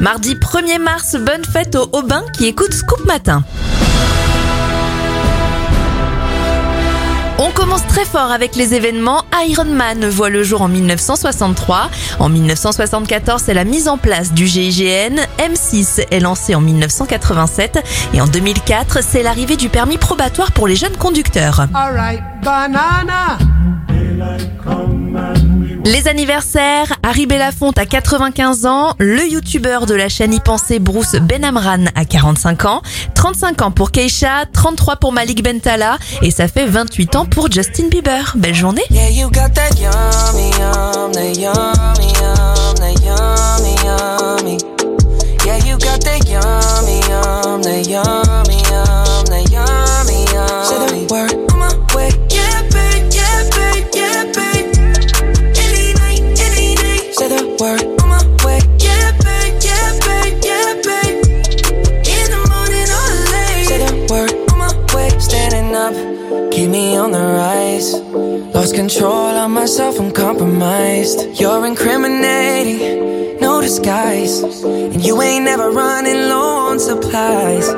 Mardi 1er mars, bonne fête aux Aubin qui écoutent Scoop Matin. On commence très fort avec les événements. Iron Man voit le jour en 1963. En 1974, c'est la mise en place du GIGN. M6 est lancé en 1987. Et en 2004, c'est l'arrivée du permis probatoire pour les jeunes conducteurs. Les anniversaires, Harry Belafonte à 95 ans, le youtubeur de la chaîne y pensée Bruce Benamran à 45 ans, 35 ans pour Keisha, 33 pour Malik Bentala et ça fait 28 ans pour Justin Bieber. Belle journée. work. On my way, yeah, babe, yeah, babe, yeah, babe. In the morning or late, said at work. On my way, standing up, keep me on the rise. Lost control of myself, I'm compromised. You're incriminating, no disguise, and you ain't never running low on supplies.